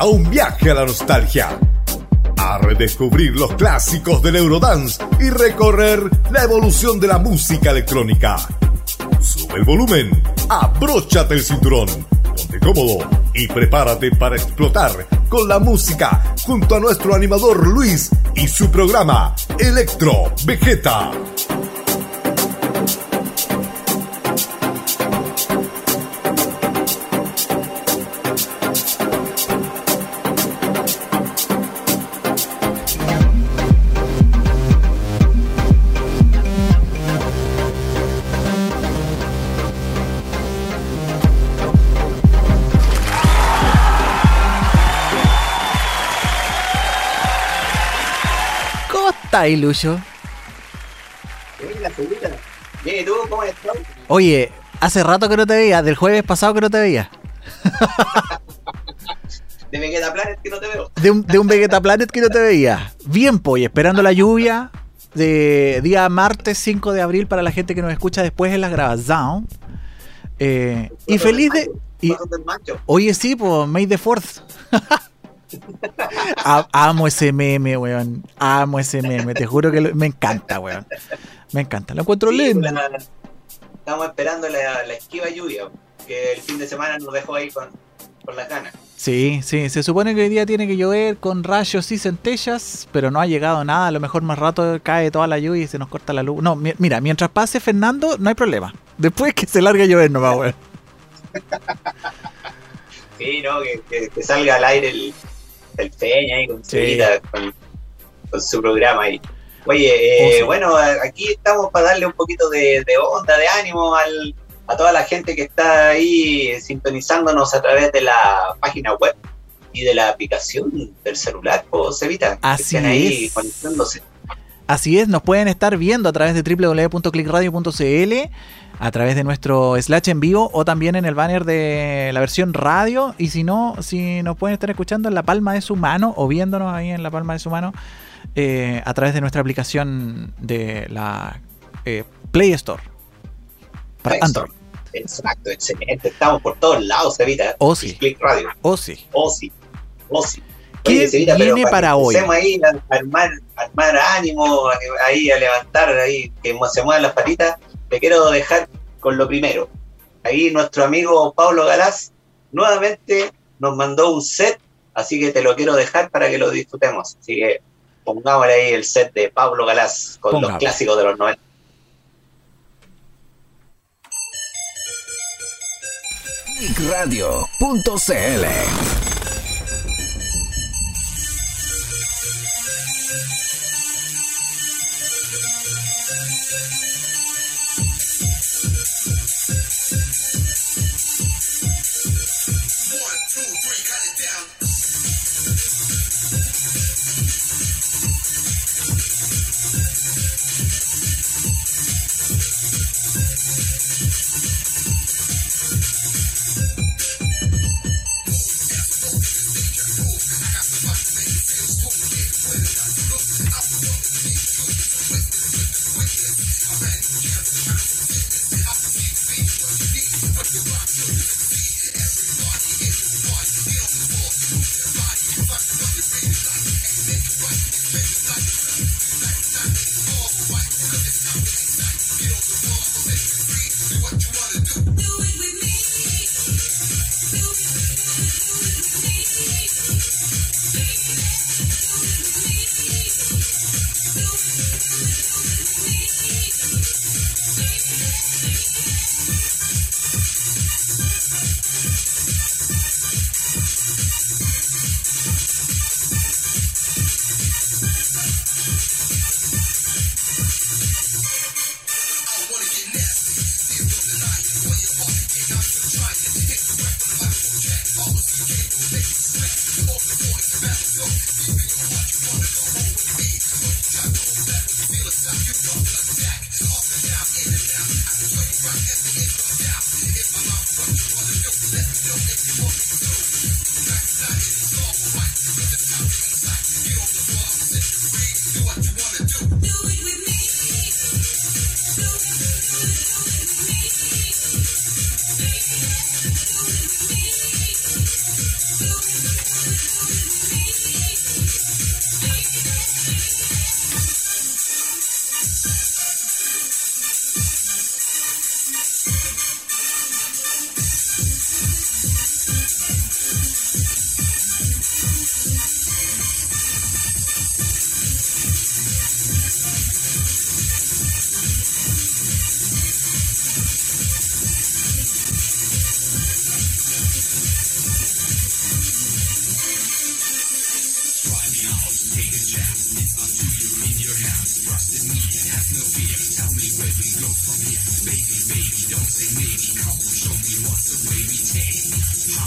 a un viaje a la nostalgia, a redescubrir los clásicos del Eurodance y recorrer la evolución de la música electrónica. Sube el volumen, abróchate el cinturón, ponte cómodo y prepárate para explotar con la música junto a nuestro animador Luis y su programa Electro Vegeta. Ahí, Lucho? Bien, ¿y tú cómo estás? Oye, hace rato que no te veía, del jueves pasado que no te veía. de Vegeta Planet que no te veo. De un, de un Vegeta Planet que no te veía. Bien, pues, esperando la lluvia de día martes 5 de abril para la gente que nos escucha después en la grabación. Eh, y feliz de. Y, oye, sí, pues, May the Fourth. Amo ese meme, weón. Amo ese meme. Te juro que me encanta, weón. Me encanta. Lo encuentro lindo. estamos esperando la, esquiva lluvia, que el fin de semana nos dejó ahí con, con las ganas. Sí, sí, se supone que hoy día tiene que llover con rayos y centellas, pero no ha llegado nada. A lo mejor más rato cae toda la lluvia y se nos corta la luz. No, mira, mientras pase Fernando, no hay problema. Después que se largue a llover, no va, weón. Sí, no, que, salga al aire el, el Peña ahí con, con, su programa ahí. Oye, eh, oh, bueno, aquí estamos para darle un poquito de, onda, de ánimo al, a toda la gente que está ahí sintonizándonos a través de la página web y de la aplicación del celular, o Cevita, Así que ahí conectándose. Así es, nos pueden estar viendo a través de www.clickradio.cl a través de nuestro slash en vivo o también en el banner de la versión radio. Y si no, si nos pueden estar escuchando en la palma de su mano o viéndonos ahí en la palma de su mano eh, a través de nuestra aplicación de la eh, Play Store para Android. Exacto, excelente. Estamos por todos lados, Evita. O sí. Click Radio. O sí. O sí. O sí. ¿Qué viene para, hoy? ahí a armar, armar ánimo, ahí a levantar, ahí que se muevan las patitas te quiero dejar con lo primero. Ahí nuestro amigo Pablo Galás nuevamente nos mandó un set, así que te lo quiero dejar para que lo disfrutemos. Así que pongámosle ahí el set de Pablo Galás con los clásicos de los 90. Radio.cl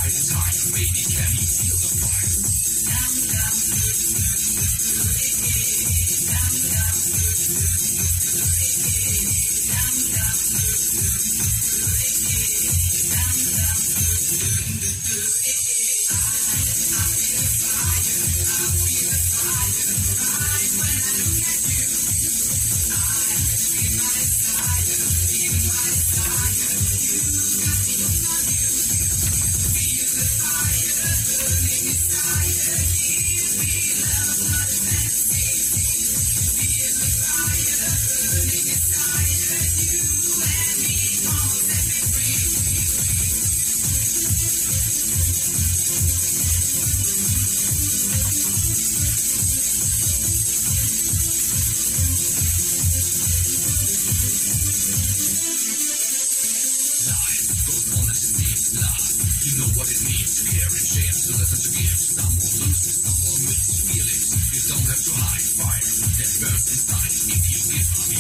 I'm sorry, baby, can?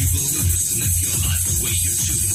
people lose and live your life the way you choose.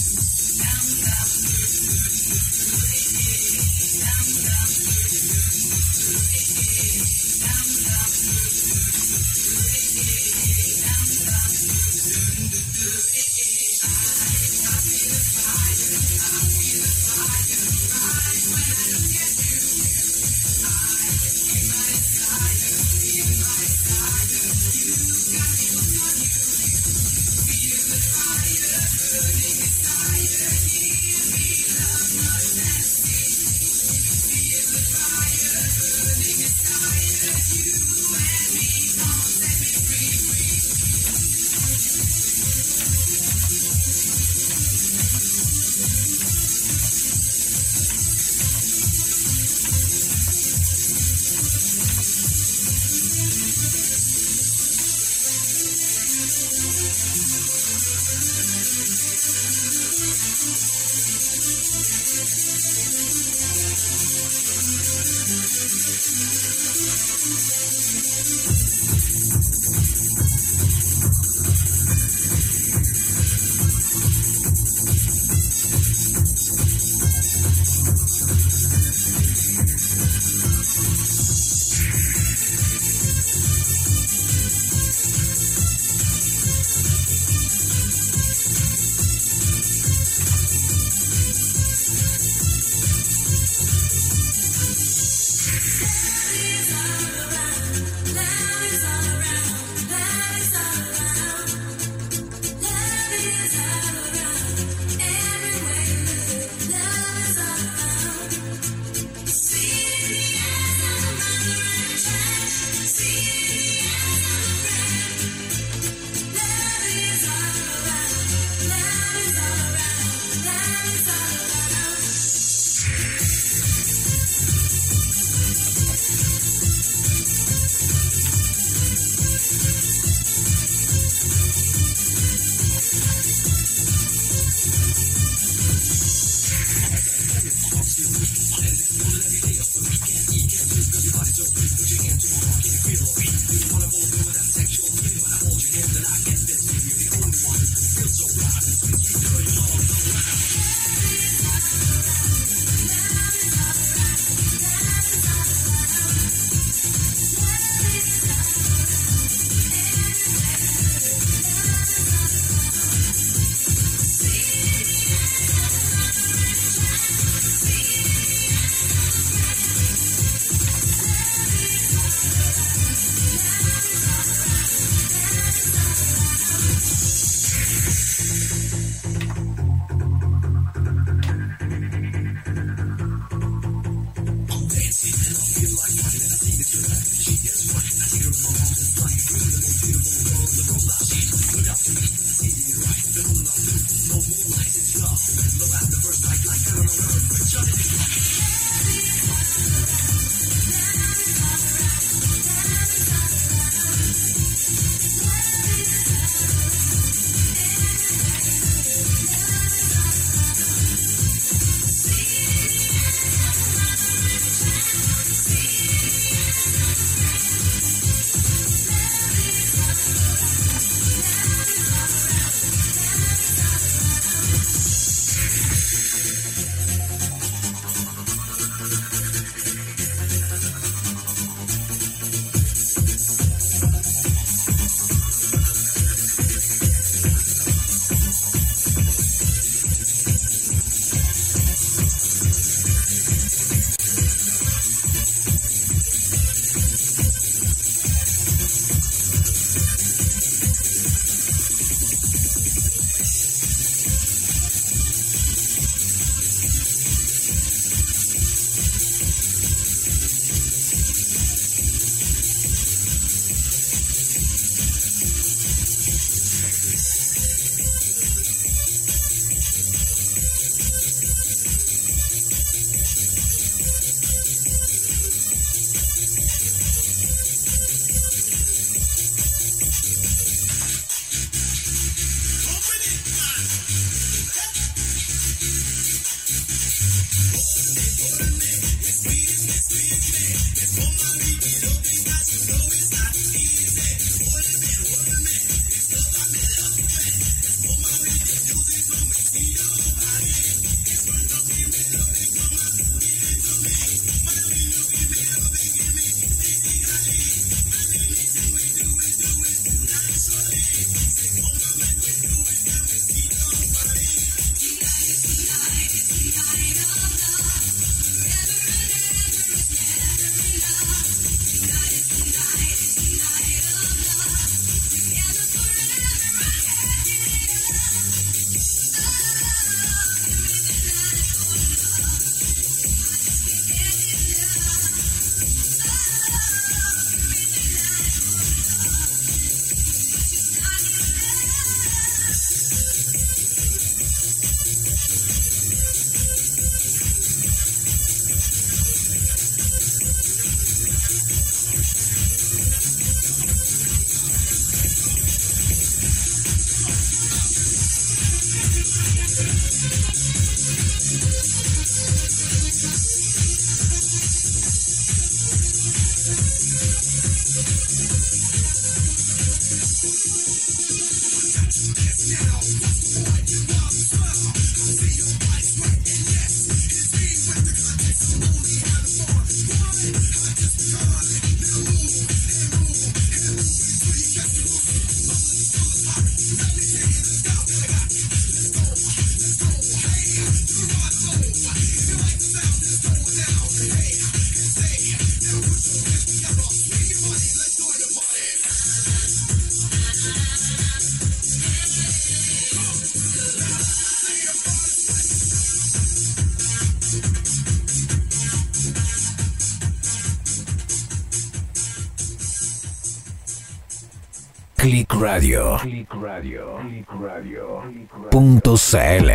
Click Radio. Click Radio. Click Radio. Punto CL.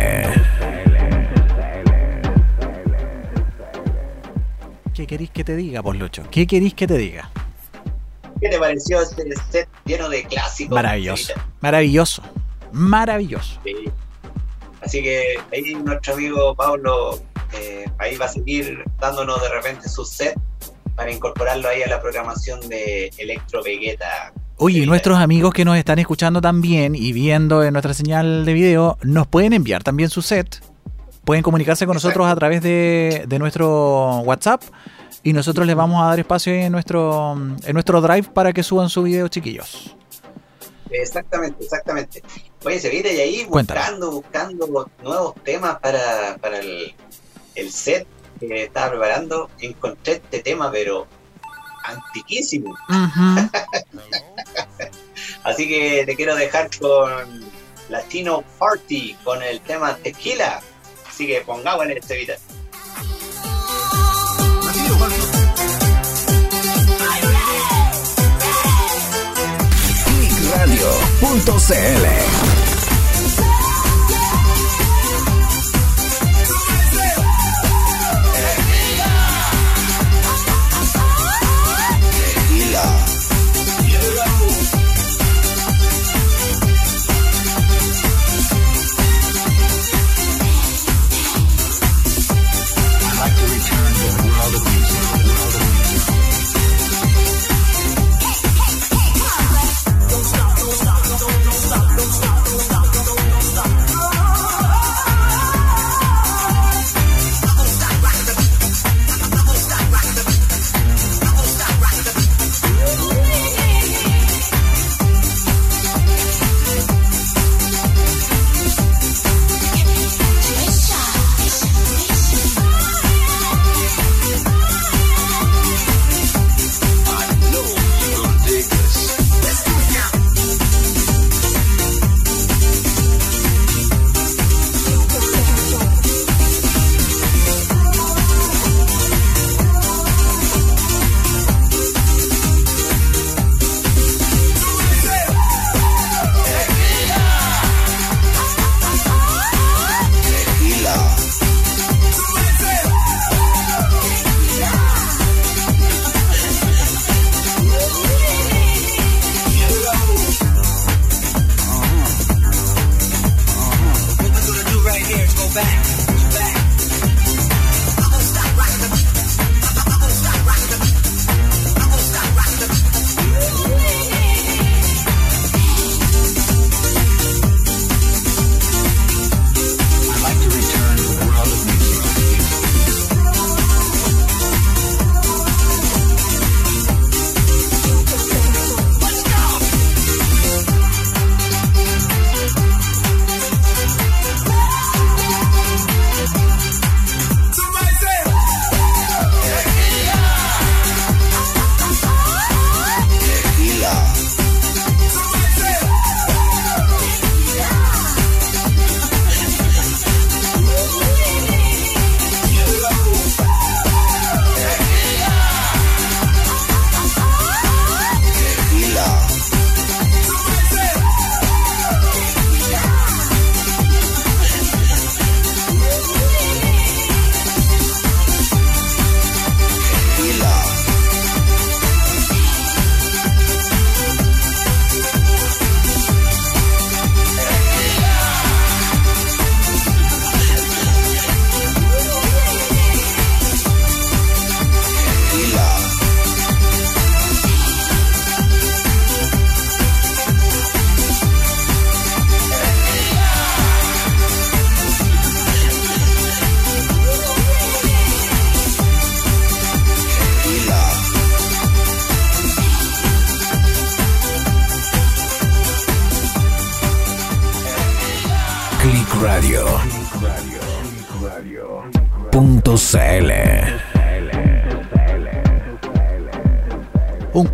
¿Qué queréis que te diga, Lucho? ¿Qué queréis que te diga? ¿Qué te pareció este set lleno de clásicos? Maravilloso. Maravilloso. Maravilloso. Así que ahí nuestro amigo Pablo eh, ahí va a seguir dándonos de repente su set para incorporarlo ahí a la programación de Electro Vegeta Oye, nuestros amigos que nos están escuchando también y viendo en nuestra señal de video, nos pueden enviar también su set. Pueden comunicarse con nosotros a través de, nuestro WhatsApp y nosotros les vamos a dar espacio en nuestro, en nuestro drive para que suban su video, chiquillos. Exactamente, exactamente. Oye, se viene ahí buscando, buscando nuevos temas para, para el, el set que estaba preparando. Encontré este tema, pero antiquísimo. Así que te quiero dejar con Latino Party con el tema Tequila. Así que pongamos en este video. Radio.cl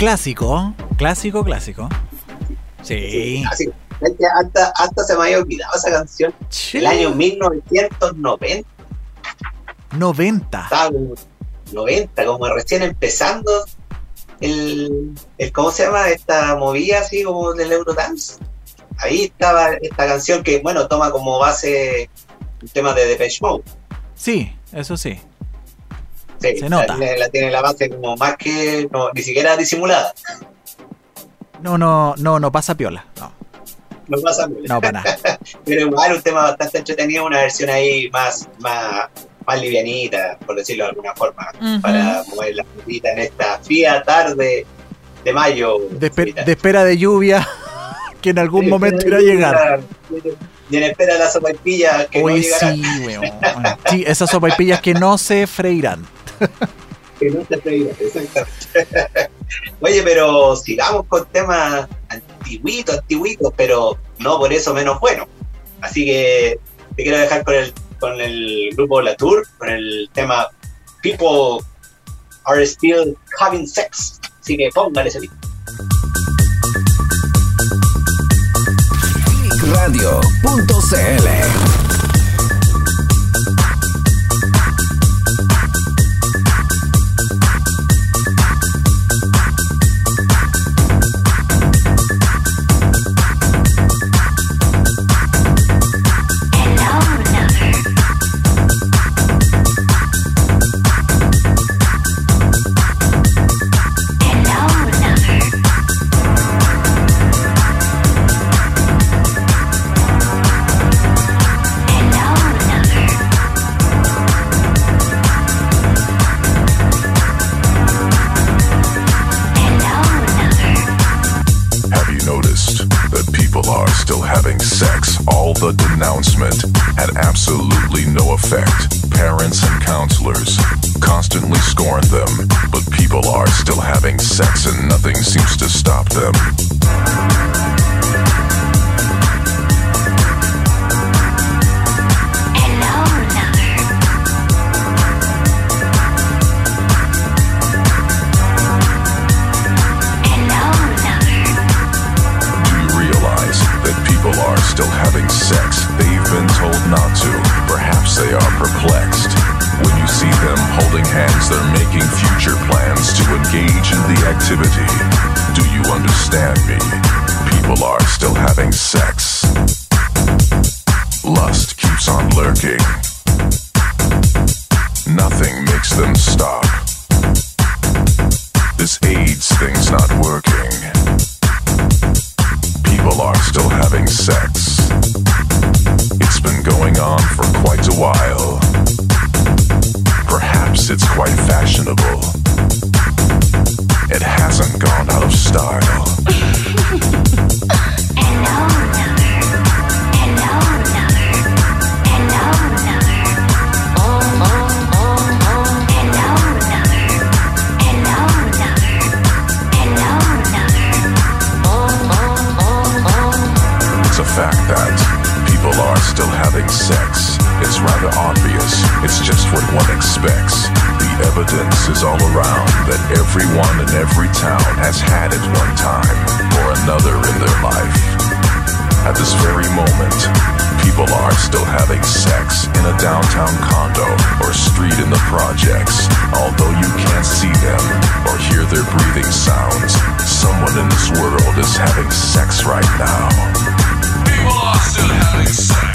clásico, clásico, clásico. Sí. Hasta, hasta se me había olvidado esa canción. El año 1990. 90. 90, como recién empezando el, el, ¿cómo se llama? Esta movida así como del Eurodance. Ahí estaba esta canción que, bueno, toma como base el tema de Depeche Mode. Sí, eso sí. Se nota. La, tiene la base como más que, ni siquiera disimulada. No, no, no, no pasa piola, no. No pasa piola. No, para nada. Pero igual un tema bastante entretenido, una versión ahí más, más, más livianita, por decirlo de alguna forma, para mover la putita en esta fría tarde de mayo. De, espera de lluvia, que en algún momento irá a llegar. Y en espera de las sopaipillas que no llegarán. Sí, weón. sí, esas sopaipillas que no se freirán. que no se freirán, exactamente. Oye, pero sigamos con temas antiguitos, antiguitos, pero no por eso menos bueno. Así que te quiero dejar con el con el grupo La Tour, con el tema People Are Still Having Sex. Así que póngale ese. Radio.cl announcement had absolutely no effect. Parents and counselors constantly scorn them, but people are still having sex and nothing seems to stop them. fashionable. It hasn't gone out of style. Every town has had it one time or another in their life. At this very moment, people are still having sex in a downtown condo or street in the projects. Although you can't see them or hear their breathing sounds, someone in this world is having sex right now. People are still having sex.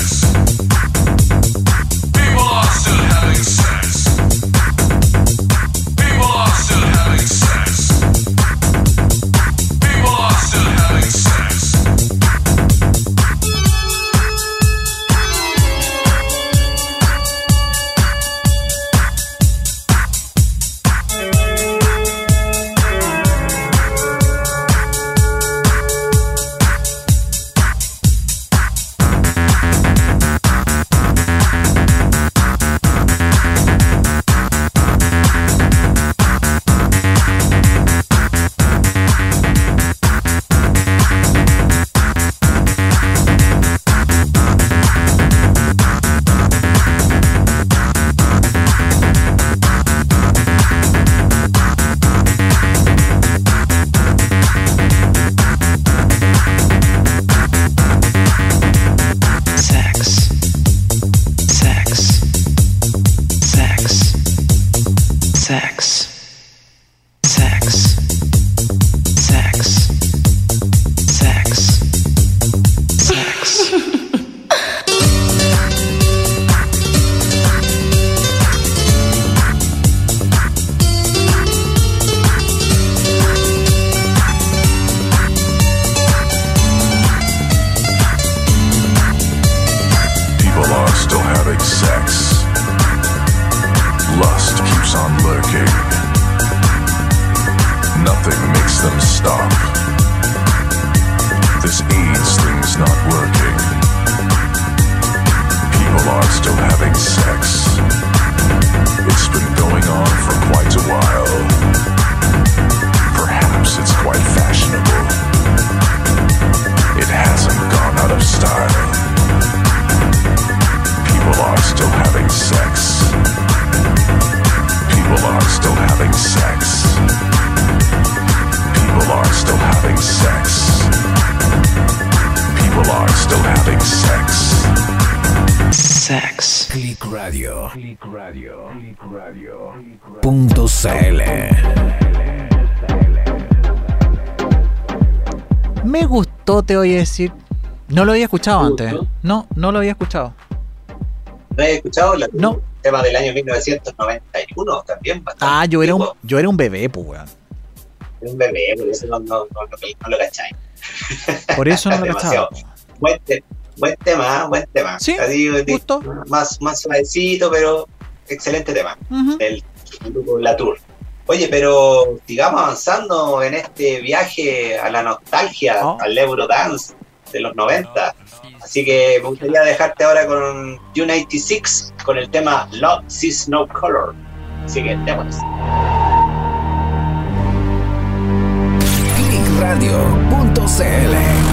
Te a decir. No lo había escuchado antes. No, no lo había escuchado. ¿No había escuchado? La, no. tema del año 1991 también. Ah, yo era, un, yo era un bebé, pues, weón. Era un bebé, por eso no, no, no, no lo cacháis. Por eso no lo cachaba. Buen, buen tema, buen tema. Sí, justo. Más, más suavecito, pero excelente tema. El grupo La Tour. Oye, pero sigamos avanzando en este viaje a la nostalgia, Oh. al Eurodance de los 90. Así que me gustaría dejarte ahora con U96 con el tema Love Sees No Color. Así que démonos. Clickradio.cl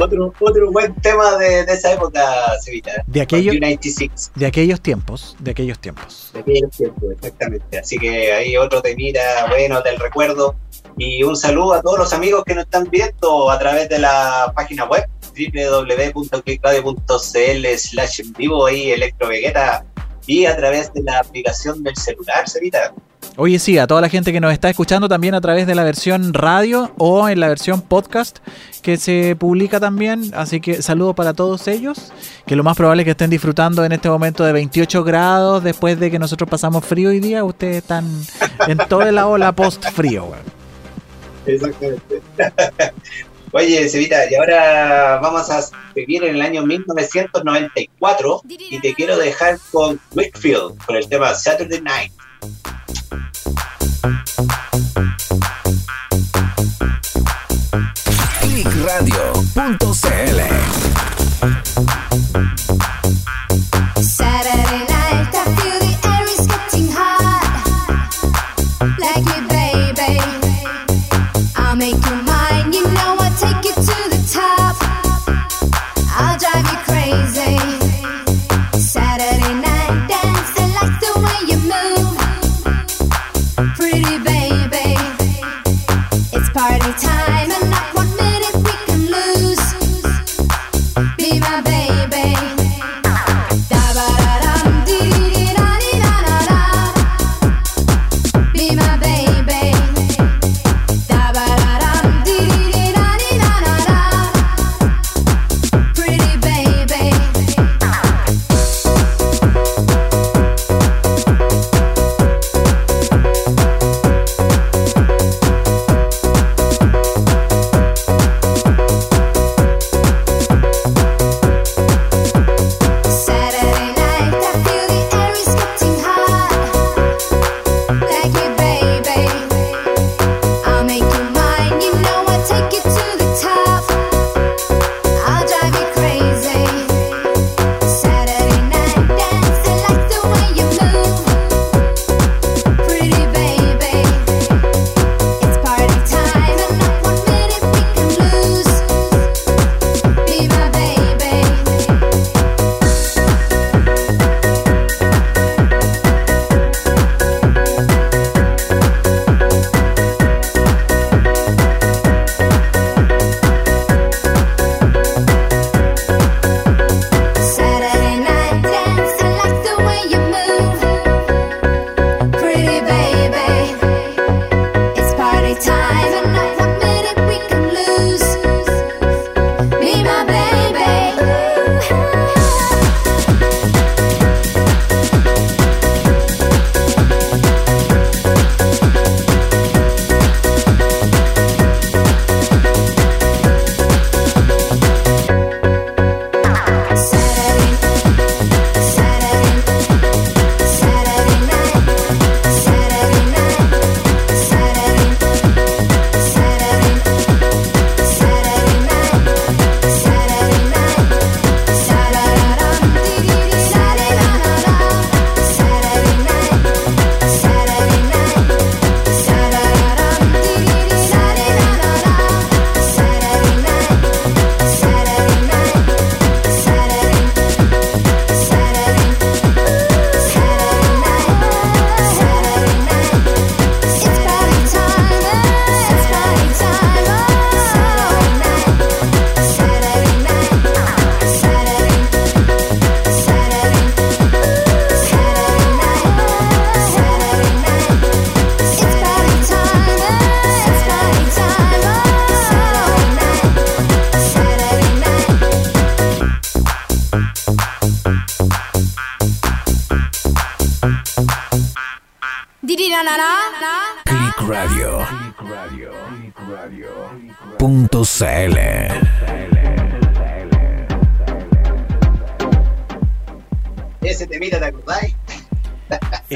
Otro, otro buen tema de, de esa época, Cevita. De aquellos, United de aquellos tiempos, de aquellos tiempos. De aquellos tiempos, exactamente. Así que ahí otro temita bueno del recuerdo. Y un saludo a todos los amigos que nos están viendo a través de la página web www.clickradio.cl slash en vivo ahí Electro Vegeta y a través de la aplicación del celular, Cevita. Oye, sí, a toda la gente que nos está escuchando también a través de la versión radio o en la versión podcast que se publica también. Así que saludo para todos ellos, que lo más probable es que estén disfrutando en este momento de 28 grados después de que nosotros pasamos frío hoy día. Ustedes están en toda la ola post-frío. Exactamente. Oye, Cevita, y ahora vamos a vivir en el año 1994 y te quiero dejar con Wickfield con el tema Saturday Night. Clickradio.cl Saturday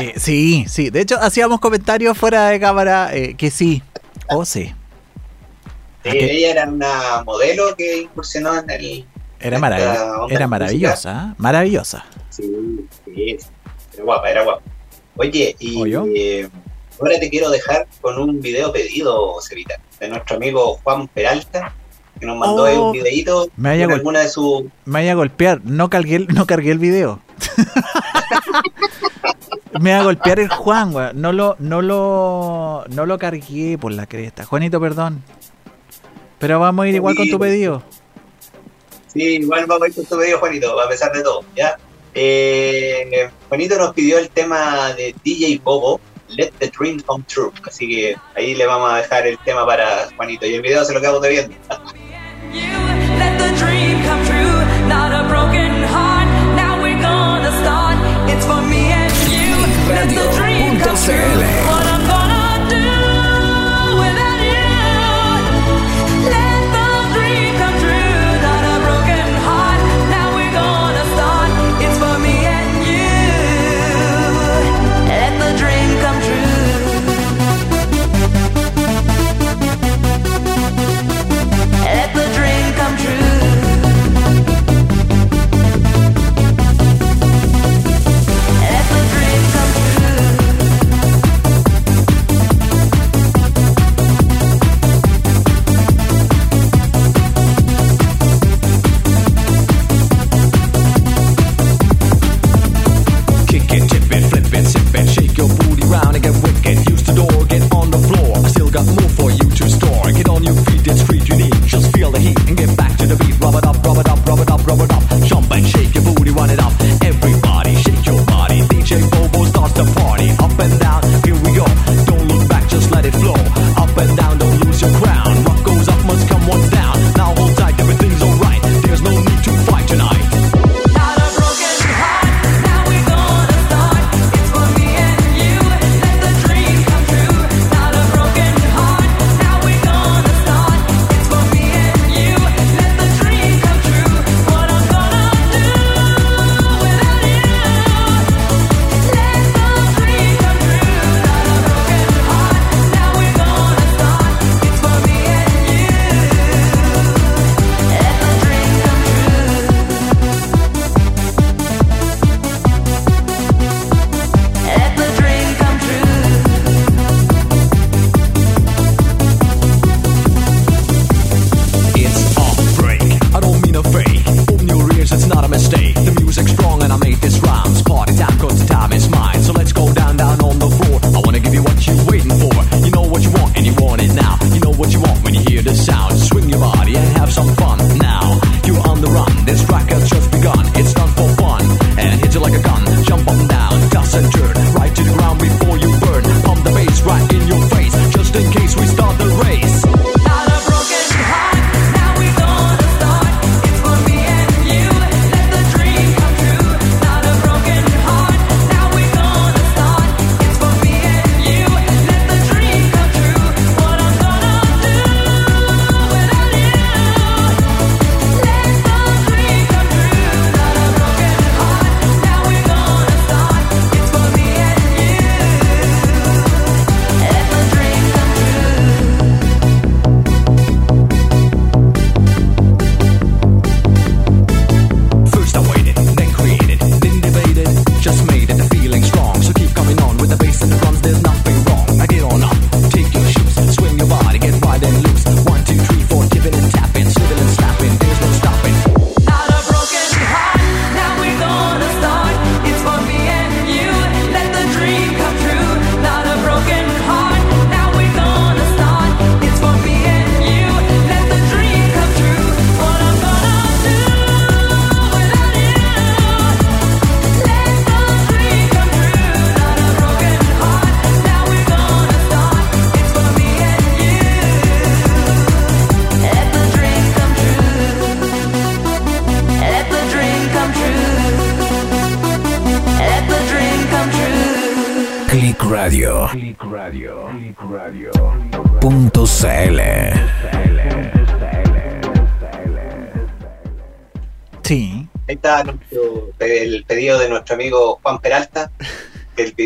Eh, sí, sí. De hecho, hacíamos comentarios fuera de cámara eh, que sí. O sí. ella era una modelo que incursionó en el. Era, marav era maravillosa, ¿eh? maravillosa. Sí, sí. Era guapa, era guapa. Oye, y eh, ahora te quiero dejar con un video pedido, Cevita, de nuestro amigo Juan Peralta, que nos mandó oh, un videito me con alguna de sus. Me vaya a golpear, no cargué, el, no cargué el video. me va a golpear el Juan, weón. No lo, no lo, no lo cargué por la cresta. Juanito, perdón. Pero vamos a ir igual con tu pedido. Sí, igual vamos a ir con tu pedido, Juanito, a pesar de todo, ¿ya? Eh, Juanito nos pidió el tema de DJ Bobo, Let the Dream Come True. Así que ahí le vamos a dejar el tema para Juanito. Y el video se lo quedamos viendo. radio.cl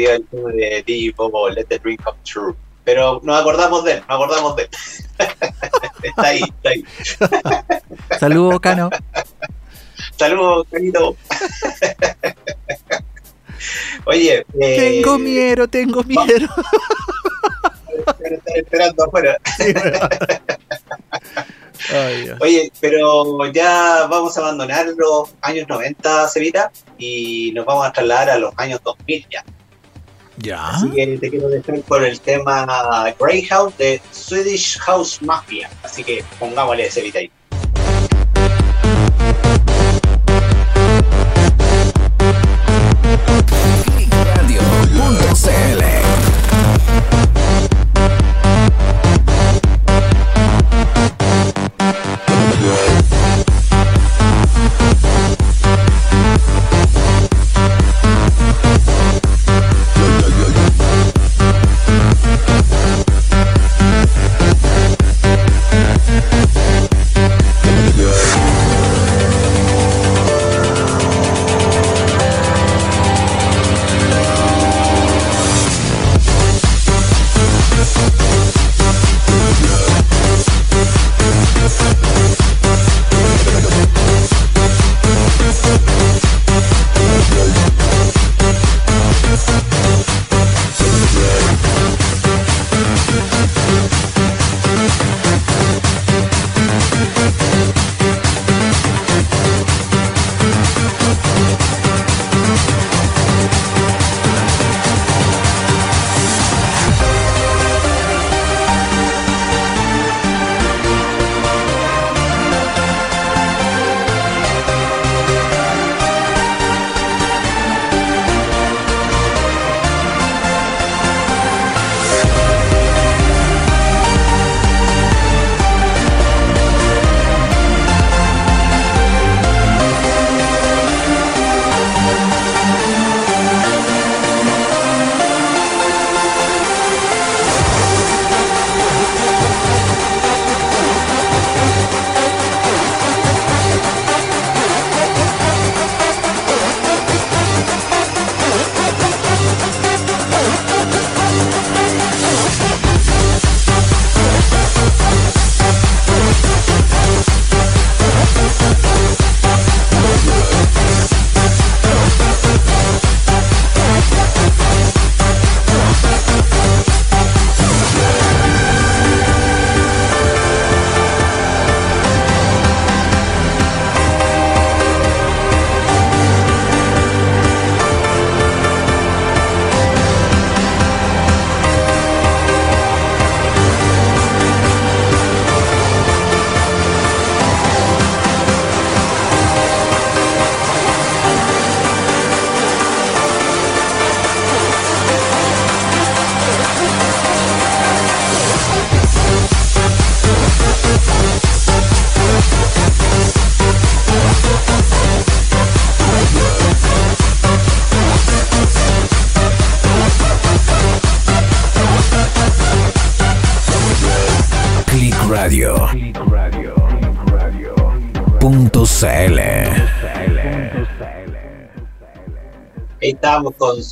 salió el tema de DJ Bobo, Let the Dream Come True. Pero nos acordamos de él, nos acordamos de él. está ahí, está ahí. Saludos, Cano. Saludos, Canito. Oye. Eh, tengo miedo, tengo miedo. Estar esperando afuera. Sí, bueno. oh. Oye, pero ya vamos a abandonar los años 90, Sevita, y nos vamos a trasladar a los años 2000 ya. Ya. Así que te quiero dejar por el tema Greyhound de Swedish House Mafia. Así que pongámosle Cevita ahí. Radio.cl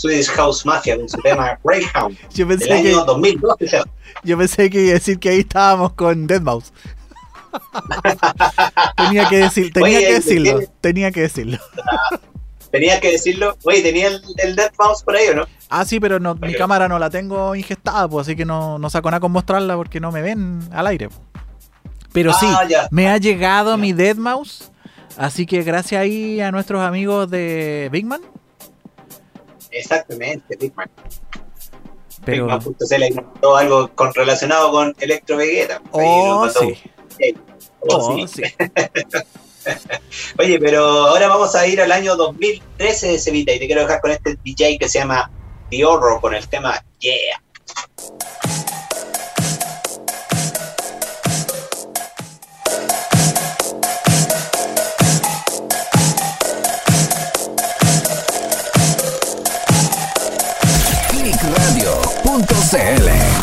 Swedish House Mafia con su tema Greyhound. Yo del pensé año que, 2012. ya. yo pensé que iba a decir que ahí estábamos con Deadmau5. tenía que decir, tenía Oye, que decirlo, tenía que decirlo. Tenía que decirlo. Oye, ¿tenía el, el Dead Mouse por ahí o no? Ah, sí, pero no, mi cámara no la tengo ingestada, pues así que no, no saco nada con mostrarla porque no me ven al aire. po. Pero sí, Ah, ya. me ha llegado mi Deadmau5, así que gracias ahí a nuestros amigos de Bigman. Exactamente, Bigman. Pero, Bigman.cl mandó algo con, relacionado con Electro Vegeta. Nos oh, sí, Oh, oh, sí. sí. Oye, pero ahora vamos a ir al año 2013 de Sevita y te quiero dejar con este DJ que se llama The Horror con el tema Yeah. Clickradio.cl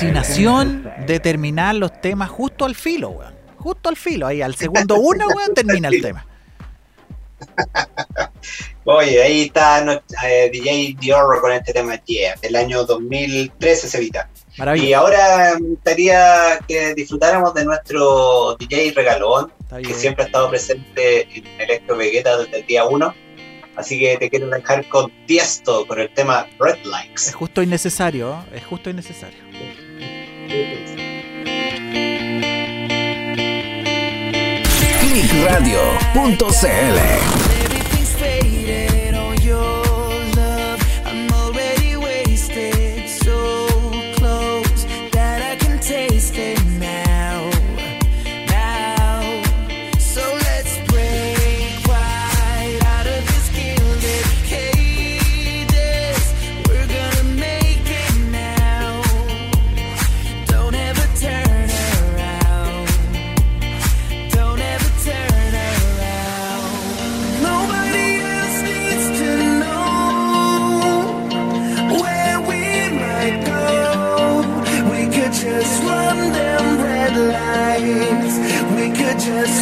fascinación de terminar los temas justo al filo, weón. Justo al filo, ahí al segundo uno, weón, termina el tema. Oye, ahí está no- eh, DJ Dior con este tema Yeah, del año 2013, Sevita. Y Maravilloso. ahora me gustaría que disfrutáramos de nuestro DJ regalón, que siempre ha estado presente en Electro Vegeta desde el día 1. Así que te quiero dejar con Tiesto, con el tema Red Es Lights. justo y necesario, ¿eh? es justo y necesario. Clickradio.cl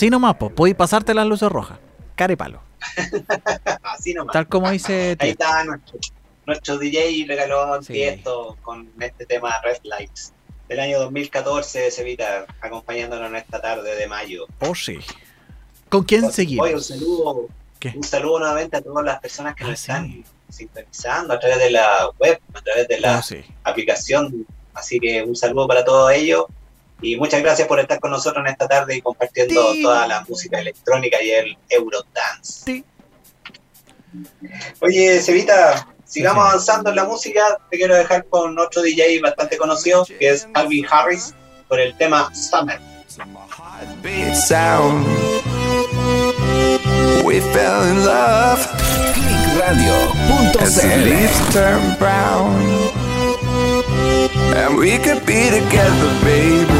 Así nomás, pues, podéis pasarte las luces rojas. Care palo. Así nomás. Tal como dice Ahí está nuestro, nuestro DJ regaló Sí. Tiesto con este tema Red Lights del año 2014 de Sevita, acompañándonos en esta tarde de mayo. Oh, sí. ¿Con quién seguimos? un saludo, ¿Qué? un saludo nuevamente a todas las personas que Ah, nos sí. están sintonizando a través de la web, a través de la Oh, sí. aplicación. Así que un saludo para todos ellos y muchas gracias por estar con nosotros en esta tarde y compartiendo Sí. toda la música electrónica y el Eurodance. Sí. Oye, Sevita, sigamos Sí. avanzando en la música. Te quiero dejar con otro DJ bastante conocido que es Calvin Harris por el tema Summer. We fell in love as the Clickradio.cl. leaves turn brown. And we could be together, baby,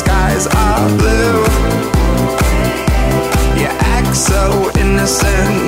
Skies are blue. You act so innocent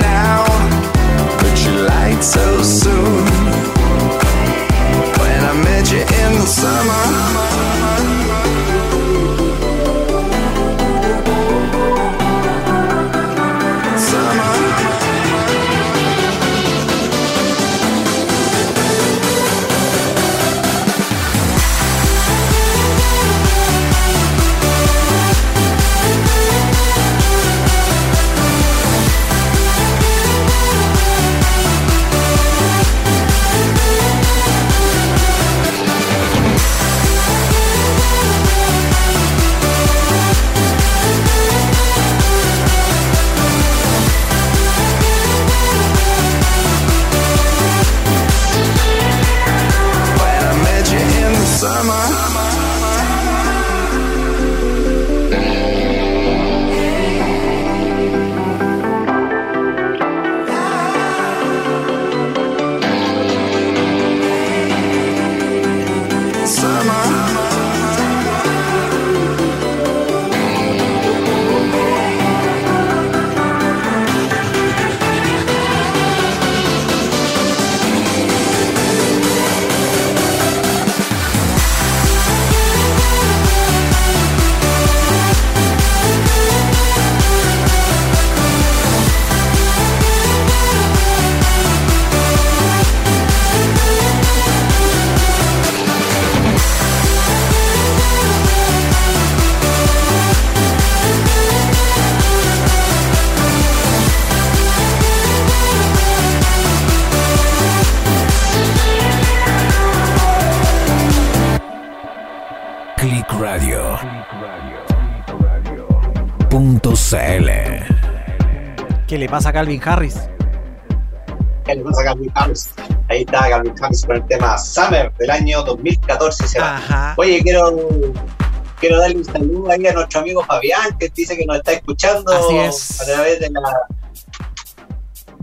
Radio. Punto CL. ¿Qué le pasa a Calvin Harris? ¿Qué le pasa a Calvin Harris? Ahí está Calvin Harris con el tema Summer del año 2014 se va. Ajá. Oye, quiero, quiero darle un saludo ahí a nuestro amigo Fabián, que dice que nos está escuchando Así es. a través de la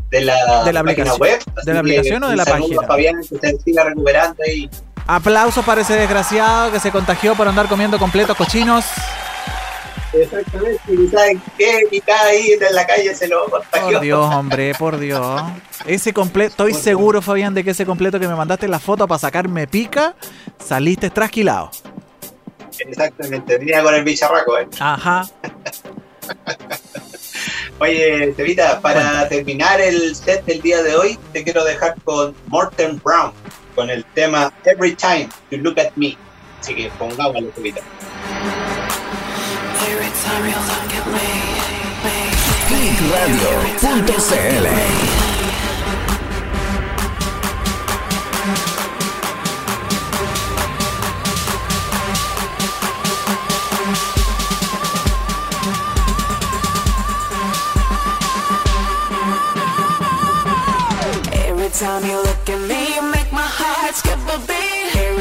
de la, De la página aplicación. web. ¿De la aplicación o de la página? Fabián, que se siga recuperando ahí. Aplausos para ese desgraciado que se contagió por andar comiendo completos cochinos. Exactamente, y ¿saben qué? Y cada ahí en la calle se lo contagió. Por Dios, hombre, por Dios. Ese completo, estoy Por seguro, Fabián, de que ese completo que me mandaste la foto para sacarme pica, saliste trasquilado. Exactamente, venía con el bicharraco. ¿eh? Ajá. Oye, Tevita, para terminar el set del día de hoy, te quiero dejar con Morten Brown, con el tema Every Time You Look at Me. Así que pongámoslo, Tevita. Clickradio.cl Every time you look at me,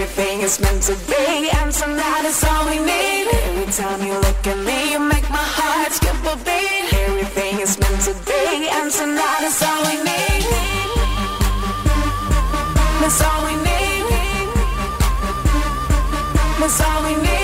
Everything is meant to be, and tonight is all we need. Every time you look at me, you make my heart skip a beat. Everything is meant to be, and tonight is all we need. That's all we need. That's all we need. It's all we need.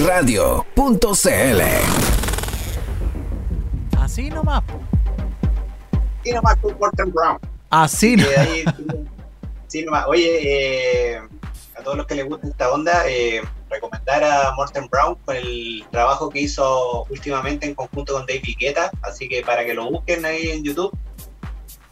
clickradio.cl Así nomás. Y nomás con Morton Brown. Así nomás. ahí- sí, nomás. Oye, eh, a todos los que les gusta esta onda, eh, recomendar a Morton Brown con el trabajo que hizo últimamente en conjunto con David Guetta, así que para que lo busquen ahí en YouTube.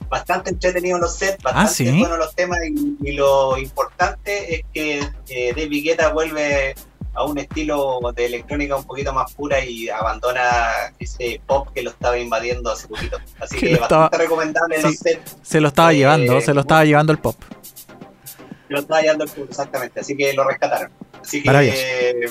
Bastante entretenidos los sets, bastante sí. buenos los temas y, y lo importante es que eh, David Guetta vuelve a un estilo de electrónica un poquito más pura y abandona ese pop que lo estaba invadiendo hace poquito. Así Que que, lo estaba- bastante recomendable sí. sets Se lo estaba Eh, llevando, se lo estaba llevando el pop. lo estaba llevando el club, exactamente, así que lo rescataron. Así que eh,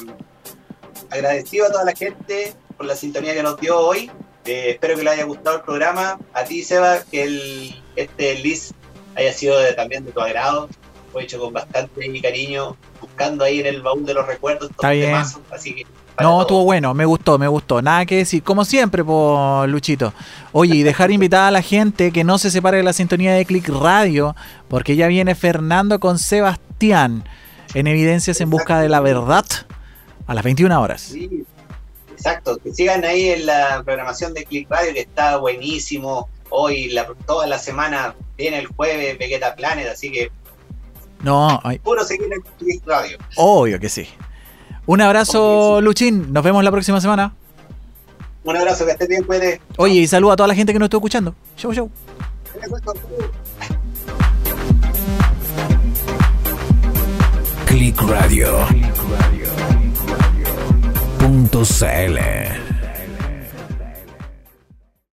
agradecido a toda la gente por la sintonía que nos dio hoy. Eh, espero que les haya gustado el programa. A ti, Seba, que el, este list haya sido de- también de tu agrado. Fue hecho con bastante cariño, ahí en el baúl de los recuerdos. Está bien. temazos, así que para No, todos. estuvo bueno, me gustó, me gustó. Nada que decir, como siempre, por Luchito. Oye, y dejar invitada a la gente que no se separe de la sintonía de Click Radio, porque ya viene Fernando con Sebastián en Evidencias en Busca de la Verdad a las 21 horas. Sí, exacto. Que sigan ahí en la programación de Click Radio, que está buenísimo. Hoy, la, toda la semana, viene el jueves Vegeta Planet, así que No, ay, puro seguir en Click Radio. obvio que sí. Un abrazo, Luchín. Nos vemos la próxima semana. Un abrazo, que estés bien, puede. Oye, y saluda a toda la gente que nos está escuchando. Show, show. Click Radio. Punto CL.